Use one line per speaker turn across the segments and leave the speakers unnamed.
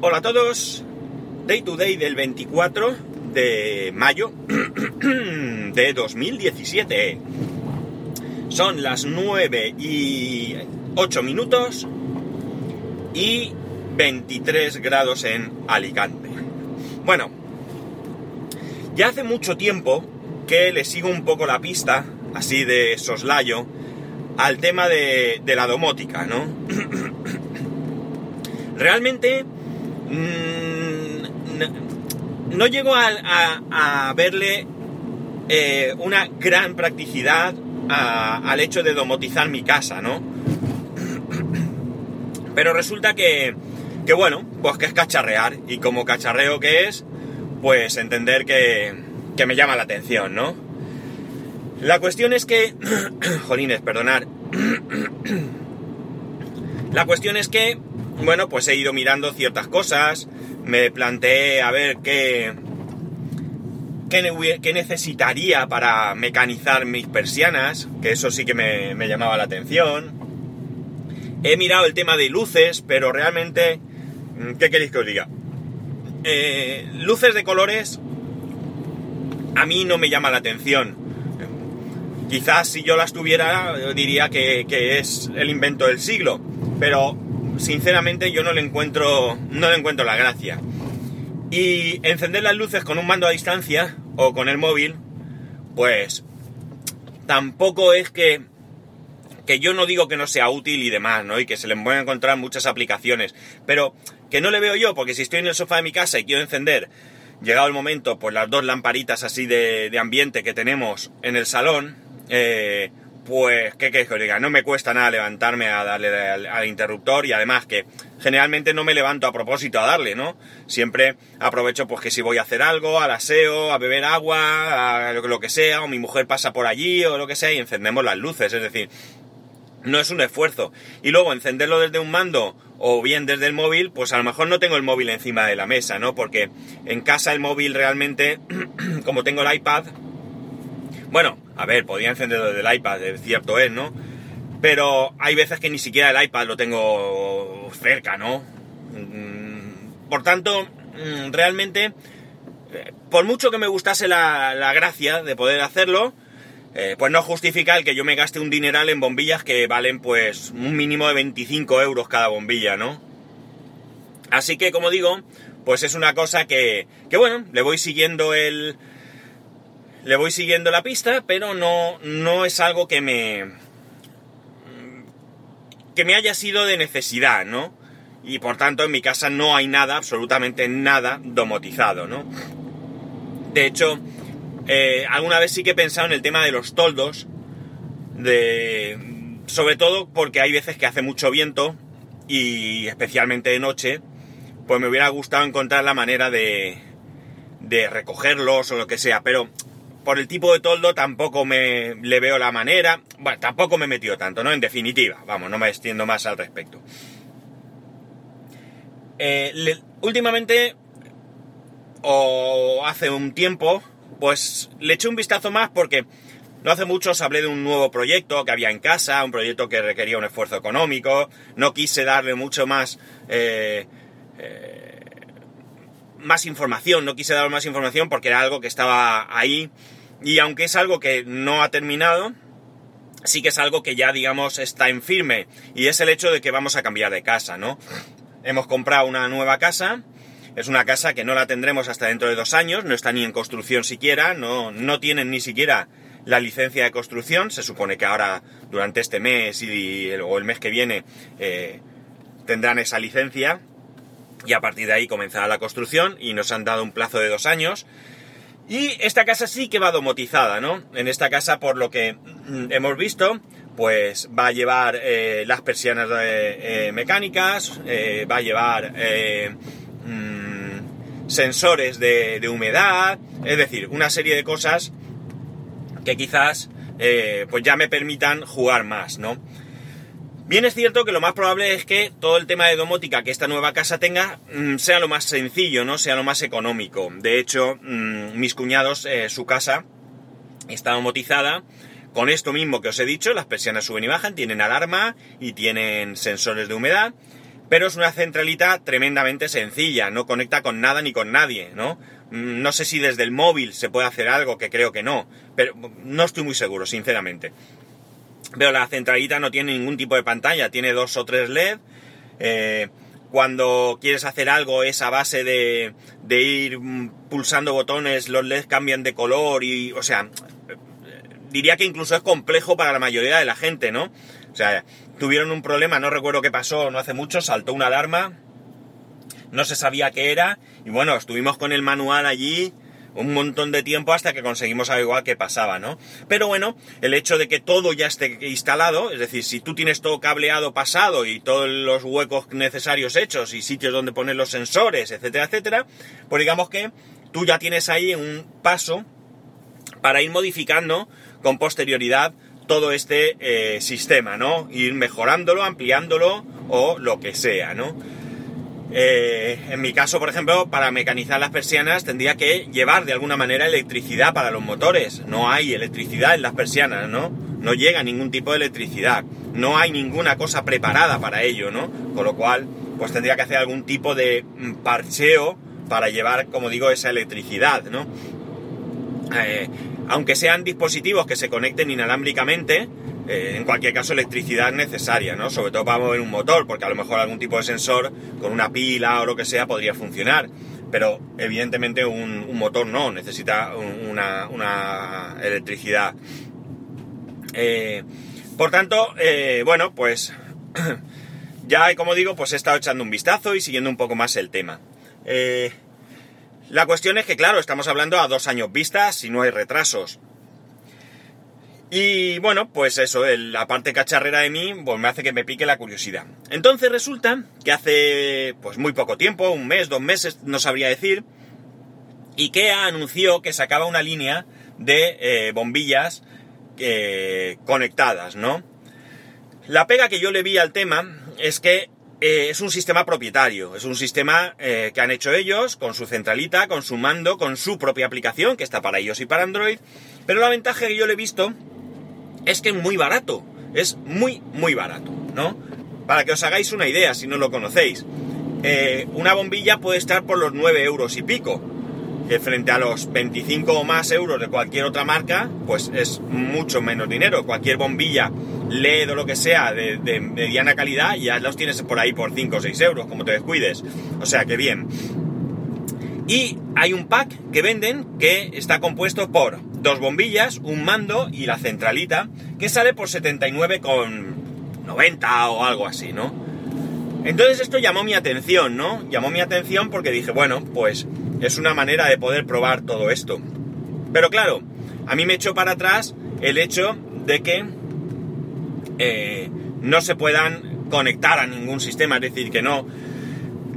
Hola a todos, Day to Day del 24 de mayo de 2017. Son las 9 y 8 minutos y 23 grados en Alicante. Bueno, ya hace mucho tiempo que le sigo un poco la pista, así de soslayo, al tema de, la domótica, ¿no? Realmente mm, no, llego a, verle eh, una gran practicidad al hecho de domotizar mi casa, ¿no? Pero resulta que, que bueno, pues que es cacharrear y como cacharreo que es, pues entender que, que me llama la atención, ¿no? La cuestión es que... Jolines, perdonar. la cuestión es que, bueno, pues he ido mirando ciertas cosas, me planteé a ver qué, qué, necesitaría para mecanizar mis persianas, que eso sí que me, me llamaba la atención. He mirado el tema de luces, pero realmente, ¿qué queréis que os diga? Eh, luces de colores a mí no me llama la atención. Quizás si yo las tuviera diría que, es el invento del siglo, pero sinceramente yo no le encuentro, no le encuentro la gracia. Y encender las luces con un mando a distancia o con el móvil, pues tampoco es que que yo no digo que no sea útil y demás, ¿no? Y que se le pueden encontrar muchas aplicaciones, pero que no le veo yo, porque si estoy en el sofá de mi casa y quiero encender llegado el momento, pues las dos lamparitas así de, ambiente que tenemos en el salón, eh, pues, ¿qué queréis que os diga? No me cuesta nada levantarme a darle al, interruptor y además que generalmente no me levanto a propósito a darle, ¿no? Siempre aprovecho pues que si voy a hacer algo, al aseo, a beber agua, a lo que sea, o mi mujer pasa por allí o lo que sea y encendemos las luces, es decir, no es un esfuerzo. Y luego encenderlo desde un mando o bien desde el móvil, pues a lo mejor no tengo el móvil encima de la mesa, ¿no? Porque en casa el móvil realmente, como tengo el iPad, bueno, a ver, podía encenderlo desde el iPad, cierto es, ¿no? Pero hay veces que ni siquiera el iPad lo tengo cerca, ¿no? Mm, por tanto, mm, realmente, eh, por mucho que me gustase la, la gracia de poder hacerlo, eh, pues no justifica el que yo me gaste un dineral en bombillas que valen pues un mínimo de 25 euros cada bombilla, ¿no? Así que como digo, pues es una cosa que, que bueno, le voy siguiendo el... Le voy siguiendo la pista, pero no, no es algo que me... que me haya sido de necesidad, ¿no? Y por tanto en mi casa no hay nada, absolutamente nada domotizado, ¿no? De hecho, eh, alguna vez sí que he pensado en el tema de los toldos, de, sobre todo porque hay veces que hace mucho viento y especialmente de noche, pues me hubiera gustado encontrar la manera de, de recogerlos o lo que sea, pero por el tipo de toldo tampoco me le veo la manera, bueno, tampoco me he metido tanto, ¿no? En definitiva, vamos, no me extiendo más al respecto. Eh, últimamente, o hace un tiempo, pues le eché un vistazo más porque no hace mucho os hablé de un nuevo proyecto que había en casa, un proyecto que requería un esfuerzo económico, no quise darle mucho más... Eh, eh, más información, no quise dar más información porque era algo que estaba ahí. Y aunque es algo que no ha terminado, sí que es algo que ya digamos está en firme. Y es el hecho de que vamos a cambiar de casa, ¿no? Hemos comprado una nueva casa. Es una casa que no la tendremos hasta dentro de dos años, no está ni en construcción siquiera, no, no tienen ni siquiera la licencia de construcción. Se supone que ahora, durante este mes y, o el mes que viene, eh, tendrán esa licencia y a partir de ahí comenzará la construcción y nos han dado un plazo de dos años. Y esta casa sí que va domotizada, ¿no? En esta casa, por lo que mm, hemos visto, pues va a llevar eh, las persianas eh, mecánicas, va a llevar sensores de, humedad, es decir, una serie de cosas que quizás eh, pues ya me permitan jugar más, ¿no? Bien es cierto que lo más probable es que todo el tema de domótica que esta nueva casa tenga mm, sea lo más sencillo, ¿no? Sea lo más económico. De hecho, mm, mis cuñados, eh, su casa está domotizada con esto mismo que os he dicho, las persianas suben y bajan, tienen alarma y tienen sensores de humedad Pero es una centralita tremendamente sencilla, no conecta con nada ni con nadie, ¿no? Mm, no sé si desde el móvil se puede hacer algo, que creo que no, pero no estoy muy seguro, sinceramente. Pero la centralita no tiene ningún tipo de pantalla, tiene dos o tres LED. Eh, cuando quieres hacer algo es a base de, de ir mm, pulsando botones, los LEDs cambian de color y, o sea, diría que incluso es complejo para la mayoría de la gente, ¿no? O sea, tuvieron un problema, no recuerdo qué pasó, no hace mucho, saltó una alarma, no se sabía qué era, y bueno, estuvimos con el manual allí un montón de tiempo hasta que conseguimos averiguar qué pasaba, ¿no? Pero bueno, el hecho de que todo ya esté instalado, es decir, si tú tienes todo cableado pasado y todos los huecos necesarios hechos y sitios donde poner los sensores, etcétera, etcétera, pues digamos que tú ya tienes ahí un paso para ir modificando con posterioridad todo este eh, sistema, ¿no? Ir mejorándolo, ampliándolo o lo que sea, ¿no? Eh, en mi caso, por ejemplo, para mecanizar las persianas tendría que llevar de alguna manera electricidad para los motores. No hay electricidad en las persianas, ¿no? No llega ningún tipo de electricidad. No hay ninguna cosa preparada para ello, ¿no? Con lo cual, pues tendría que hacer algún tipo de mm, parcheo para llevar, como digo, esa electricidad, ¿no? Eh, aunque sean dispositivos que se conecten inalámbricamente, eh, en cualquier caso electricidad necesaria, ¿no? Sobre todo para mover un motor, porque a lo mejor algún tipo de sensor con una pila o lo que sea podría funcionar. Pero evidentemente un, motor no, necesita una, electricidad. Eh, por tanto, eh, bueno, pues ya como digo, pues he estado echando un vistazo y siguiendo un poco más el tema. la cuestión es que, claro, estamos hablando a dos años vistas si no hay retrasos. Y bueno, pues eso, la parte cacharrera de mí, pues me hace que me pique la curiosidad. Entonces resulta que hace pues muy poco tiempo, un mes, dos meses, no sabría decir, IKEA anunció que sacaba una línea de eh, bombillas eh, conectadas, ¿no? La pega que yo le vi al tema es que eh, es un sistema propietario, es un sistema que han hecho ellos con su centralita, con su mando, con su propia aplicación que está para iOS y para Android, pero la ventaja que yo le he visto es que es muy barato, es muy, muy barato, ¿no? Para que os hagáis una idea, si no lo conocéis, eh, una bombilla puede estar por los 9 euros y pico, que frente a los 25 o más euros de cualquier otra marca, pues es mucho menos dinero. Cualquier bombilla LED o lo que sea de, mediana calidad, ya los tienes por ahí por 5 o 6 euros, como te descuides. O sea que bien. Y hay un pack que venden que está compuesto por dos bombillas, un mando y la centralita, que sale por 79,90 o algo así, ¿no? Entonces esto llamó mi atención, ¿no? Llamó mi atención porque dije, bueno, pues es una manera de poder probar todo esto. Pero claro, a mí me echó para atrás el hecho de que eh, no se puedan conectar a ningún sistema, es decir, que no,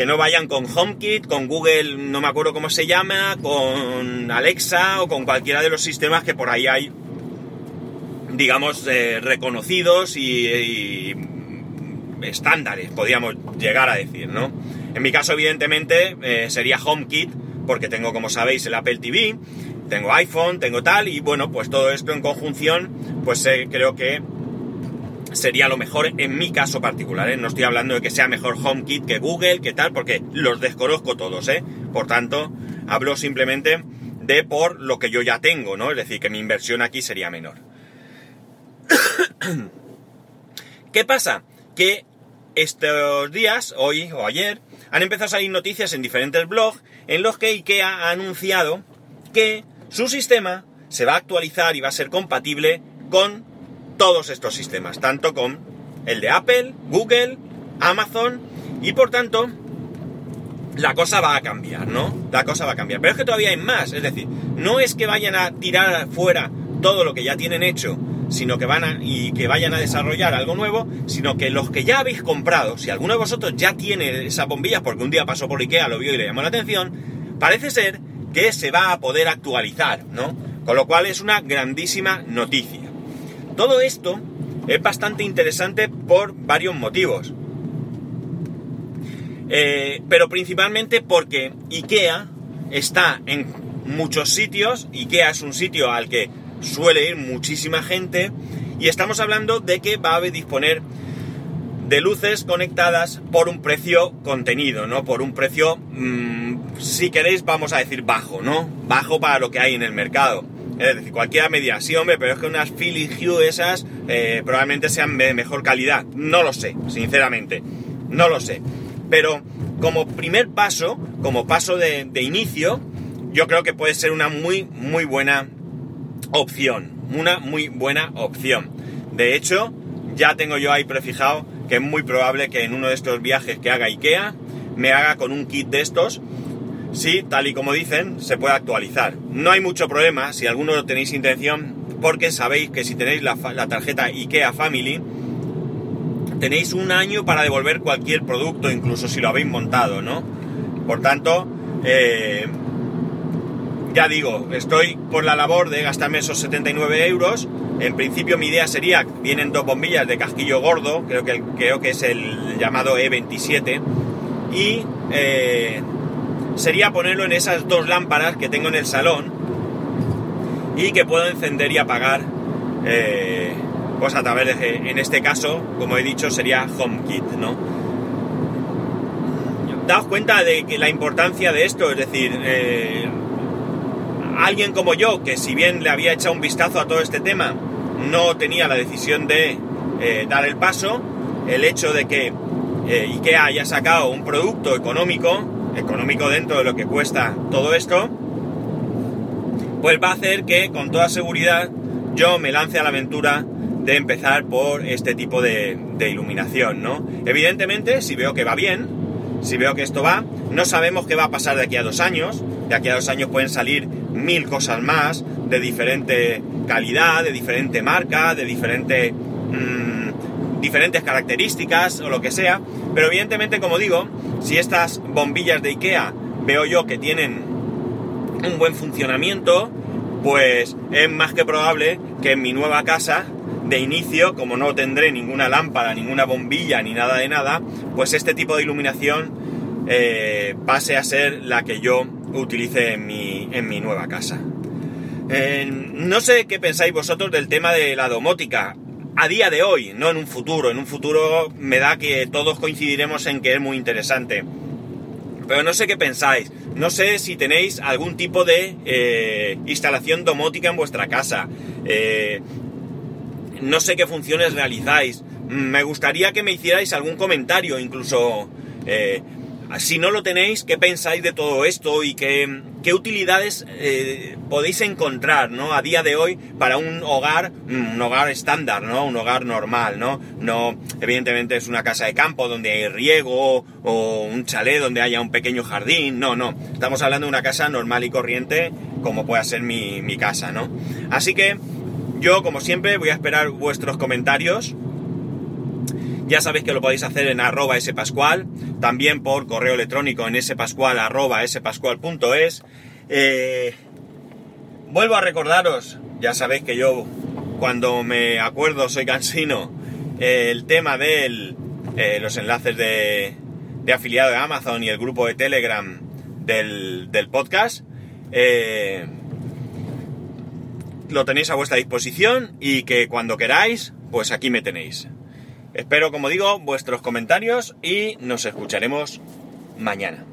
que no vayan con HomeKit, con Google, no me acuerdo cómo se llama, con Alexa o con cualquiera de los sistemas que por ahí hay, digamos, eh, reconocidos y, estándares, podríamos llegar a decir, ¿no? En mi caso, evidentemente, eh, sería HomeKit, porque tengo, como sabéis, el Apple TV, tengo iPhone, tengo tal, y bueno, pues todo esto en conjunción, pues eh, creo que sería lo mejor en mi caso particular, ¿eh? No estoy hablando de que sea mejor HomeKit que Google, que tal, porque los desconozco todos, ¿eh? Por tanto, hablo simplemente de por lo que yo ya tengo, ¿no? Es decir, que mi inversión aquí sería menor. ¿Qué pasa? Que estos días, hoy o ayer, han empezado a salir noticias en diferentes blogs en los que IKEA ha anunciado que su sistema se va a actualizar y va a ser compatible con todos estos sistemas, tanto con el de Apple, Google, Amazon y por tanto la cosa va a cambiar, ¿no? La cosa va a cambiar. Pero es que todavía hay más, es decir, no es que vayan a tirar fuera todo lo que ya tienen hecho, sino que van a, y que vayan a desarrollar algo nuevo, sino que los que ya habéis comprado, si alguno de vosotros ya tiene esa bombilla porque un día pasó por Ikea, lo vio y le llamó la atención, parece ser que se va a poder actualizar, ¿no? Con lo cual es una grandísima noticia. Todo esto es bastante interesante por varios motivos. Eh, pero principalmente porque IKEA está en muchos sitios, IKEA es un sitio al que suele ir muchísima gente y estamos hablando de que va a disponer de luces conectadas por un precio contenido, ¿no? Por un precio, mm, si queréis, vamos a decir bajo, ¿no? Bajo para lo que hay en el mercado. Es decir, cualquiera media, sí, hombre, pero es que unas Philips Hue esas eh, probablemente sean de mejor calidad. No lo sé, sinceramente. No lo sé. Pero como primer paso, como paso de inicio, yo creo que puede ser una muy, muy buena opción. Una muy buena opción. De hecho, ya tengo yo ahí prefijado que es muy probable que en uno de estos viajes que haga IKEA me haga con un kit de estos. Si, tal y como dicen, se puede actualizar. No hay mucho problema si alguno tenéis intención, porque sabéis que si tenéis la, tarjeta IKEA Family, tenéis un año para devolver cualquier producto, incluso si lo habéis montado, ¿no? Por tanto, eh, ya digo, estoy por la labor de gastarme esos 79 euros. En principio mi idea sería, vienen dos bombillas de casquillo gordo, creo que, creo que es el llamado E27, y eh, sería ponerlo en esas dos lámparas que tengo en el salón y que puedo encender y apagar, eh, pues a través de, en este caso, como he dicho, sería HomeKit, ¿no? Daos cuenta de que la importancia de esto, es decir, eh, alguien como yo, que si bien le había echado un vistazo a todo este tema, no tenía la decisión de eh, dar el paso, el hecho de que eh, IKEA haya sacado un producto económico, económico dentro de lo que cuesta todo esto, pues va a hacer que con toda seguridad yo me lance a la aventura de empezar por este tipo de, de iluminación, ¿no? Evidentemente, si veo que va bien, si veo que esto va, no sabemos qué va a pasar de aquí a dos años, de aquí a dos años pueden salir mil cosas más de diferente calidad, de diferente marca, de diferente, mmm, diferentes características o lo que sea. Pero evidentemente, como digo, si estas bombillas de IKEA veo yo que tienen un buen funcionamiento, pues es más que probable que en mi nueva casa de inicio, como no tendré ninguna lámpara, ninguna bombilla ni nada de nada, pues este tipo de iluminación eh, pase a ser la que yo utilice en mi, en mi nueva casa. Eh, no sé qué pensáis vosotros del tema de la domótica. A día de hoy, no en un futuro. En un futuro me da que todos coincidiremos en que es muy interesante. Pero no sé qué pensáis. No sé si tenéis algún tipo de eh, instalación domótica en vuestra casa. Eh, no sé qué funciones realizáis. Me gustaría que me hicierais algún comentario, incluso eh, si no lo tenéis, ¿qué pensáis de todo esto y qué, qué utilidades eh, podéis encontrar ¿no? a día de hoy para un hogar, mm, un hogar estándar, ¿no? un hogar normal? ¿no? no evidentemente es una casa de campo donde hay riego o un chalet donde haya un pequeño jardín. No, no. Estamos hablando de una casa normal y corriente como pueda ser mi, mi casa. ¿no? Así que yo, como siempre, voy a esperar vuestros comentarios. Ya sabéis que lo podéis hacer en arroba spascual, también por correo electrónico en spascual arroba spascual.es. Eh, vuelvo a recordaros, ya sabéis que yo cuando me acuerdo soy cansino, eh, el tema de eh, los enlaces de, afiliado de Amazon y el grupo de Telegram del, del podcast. Eh, lo tenéis a vuestra disposición y que cuando queráis, pues aquí me tenéis. Espero, como digo, vuestros comentarios y nos escucharemos mañana.